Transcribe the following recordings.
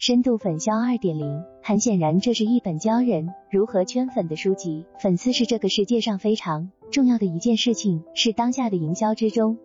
深度粉销二点零，很显然，这是一本教人如何圈粉的书籍。粉丝是这个世界上非常重要的一件事情，是当下的营销之中。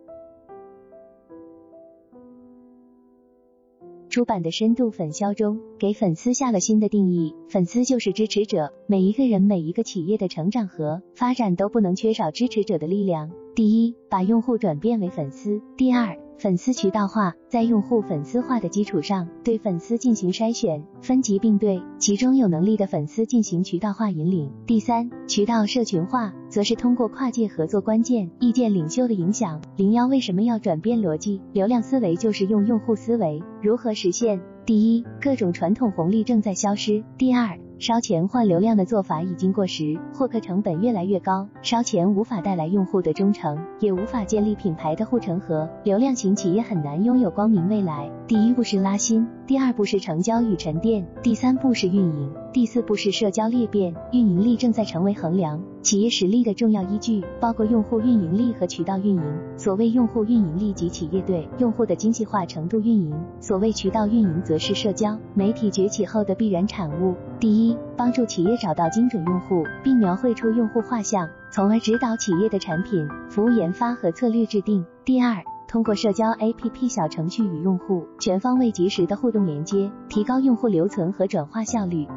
出版的深度粉销中，给粉丝下了新的定义：粉丝就是支持者。每一个人、每一个企业的成长和发展都不能缺少支持者的力量。第一，把用户转变为粉丝；第二，粉丝渠道化，在用户粉丝化的基础上，对粉丝进行筛选，分级并对，其中有能力的粉丝进行渠道化引领。第三，渠道社群化，则是通过跨界合作、关键意见领袖的影响。零幺为什么要转变逻辑？流量思维就是用用户思维，如何实现？第一，各种传统红利正在消失。第二。烧钱换流量的做法已经过时，获客成本越来越高，烧钱无法带来用户的忠诚，也无法建立品牌的护城河，流量型企业很难拥有光明未来。第一步是拉新，第二步是成交与沉淀，第三步是运营，第四步是社交裂变。运营力正在成为衡量企业实力的重要依据，包括用户运营力和渠道运营。所谓用户运营力及企业对用户的精细化程度运营，所谓渠道运营则是社交媒体崛起后的必然产物。第一，帮助企业找到精准用户，并描绘出用户画像，从而指导企业的产品、服务研发和策略制定。第二，通过社交 APP 小程序与用户全方位及时的互动连接，提高用户留存和转化效率。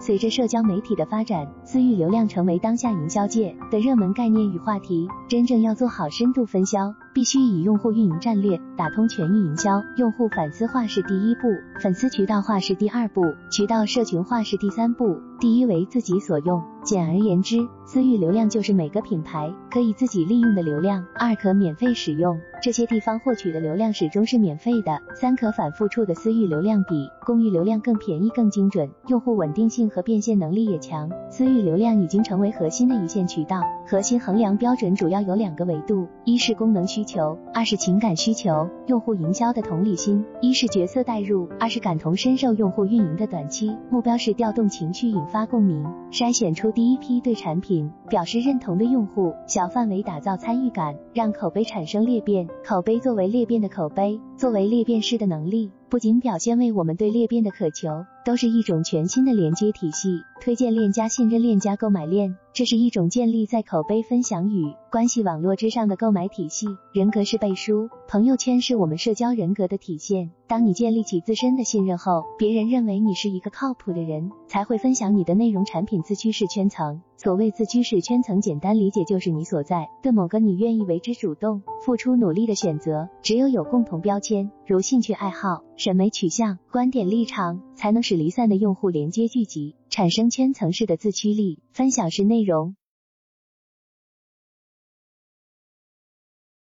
随着社交媒体的发展，私域流量成为当下营销界的热门概念与话题。真正要做好深度分销，必须以用户运营战略打通全域营销。用户反思化是第一步，粉丝渠道化是第二步，渠道社群化是第三步。第一为自己所用。简而言之，私域流量就是每个品牌可以自己利用的流量。二可免费使用，这些地方获取的流量始终是免费的。三可反复处的私域流量比公域流量更便宜、更精准，用户稳定性和变现能力也强。私域流量已经成为核心的一线渠道。核心衡量标准主要有两个维度：一是功能需求，二是情感需求。用户营销的同理心，一是角色代入，二是感同身受。用户运营的短期目标是调动情绪，引发共鸣，筛选出。第一批对产品表示认同的用户，小范围打造参与感，让口碑产生裂变。口碑作为裂变的口碑，作为裂变式的能力，不仅表现为我们对裂变的渴求，都是一种全新的连接体系。推荐链加信任链加购买链，这是一种建立在口碑分享与关系网络之上的购买体系。人格是背书，朋友圈是我们社交人格的体现。当你建立起自身的信任后，别人认为你是一个靠谱的人，才会分享你的内容产品。自居式圈层，所谓自居式圈层，简单理解就是你所在的某个你愿意为之主动、付出努力的选择。只有有共同标签，如兴趣爱好、审美取向、观点立场，才能使离散的用户连接聚集，产生圈层式的自驱力。分享式内容。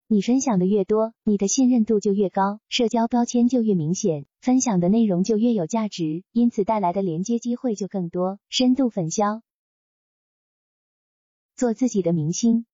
你分享的越多，你的信任度就越高，社交标签就越明显，分享的内容就越有价值，因此带来的连接机会就更多。深度粉销，做自己的明星。